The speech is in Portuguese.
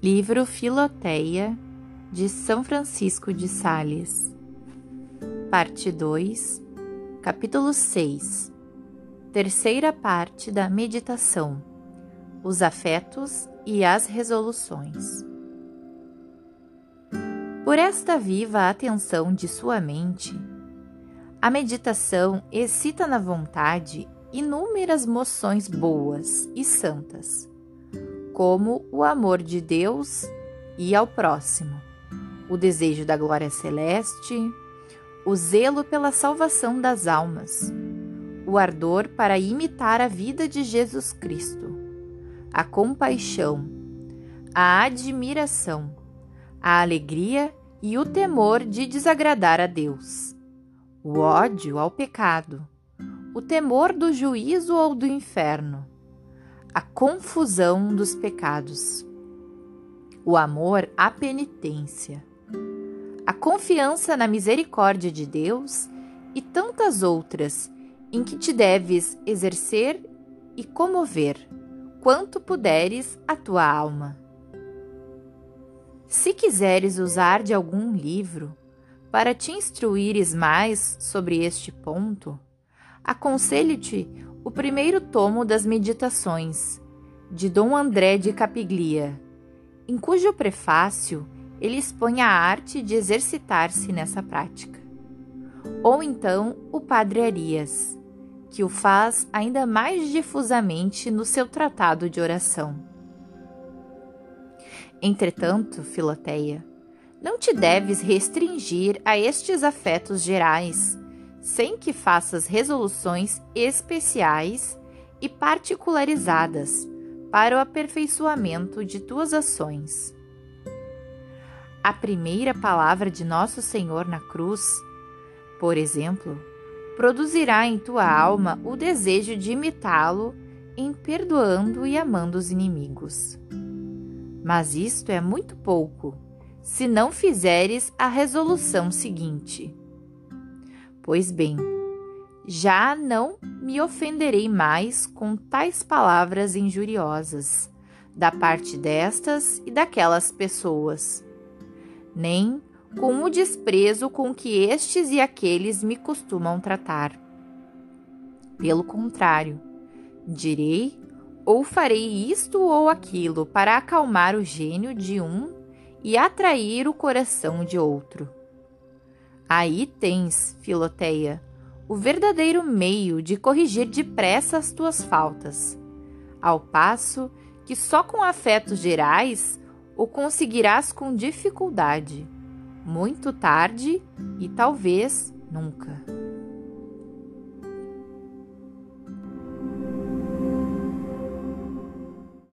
Livro Filoteia de São Francisco de Sales, Parte 2, Capítulo 6 Terceira parte da meditação: Os afetos e as resoluções. Por esta viva atenção de sua mente, a meditação excita na vontade inúmeras moções boas e santas como o amor de Deus e ao próximo, o desejo da glória celeste, o zelo pela salvação das almas, o ardor para imitar a vida de Jesus Cristo, a compaixão, a admiração, a alegria e o temor de desagradar a Deus, o ódio ao pecado, o temor do juízo ou do inferno a confusão dos pecados, o amor à penitência, a confiança na misericórdia de Deus e tantas outras em que te deves exercer e comover, quanto puderes a tua alma. Se quiseres usar de algum livro para te instruires mais sobre este ponto, aconselho-te o primeiro tomo das Meditações, de Dom André de Capiglia, em cujo prefácio ele expõe a arte de exercitar-se nessa prática. Ou então o Padre Arias, que o faz ainda mais difusamente no seu tratado de oração. Entretanto, Filoteia, não te deves restringir a estes afetos gerais sem que faças resoluções especiais e particularizadas para o aperfeiçoamento de tuas ações. A primeira palavra de Nosso Senhor na cruz, por exemplo, produzirá em tua alma o desejo de imitá-lo em perdoando e amando os inimigos. Mas isto é muito pouco, se não fizeres a resolução seguinte Pois bem, já não me ofenderei mais com tais palavras injuriosas da parte destas e daquelas pessoas, nem com o desprezo com que estes e aqueles me costumam tratar. Pelo contrário, direi ou farei isto ou aquilo para acalmar o gênio de um e atrair o coração de outro. Aí tens, Filoteia, o verdadeiro meio de corrigir depressa as tuas faltas, ao passo que só com afetos gerais o conseguirás com dificuldade, muito tarde e talvez nunca.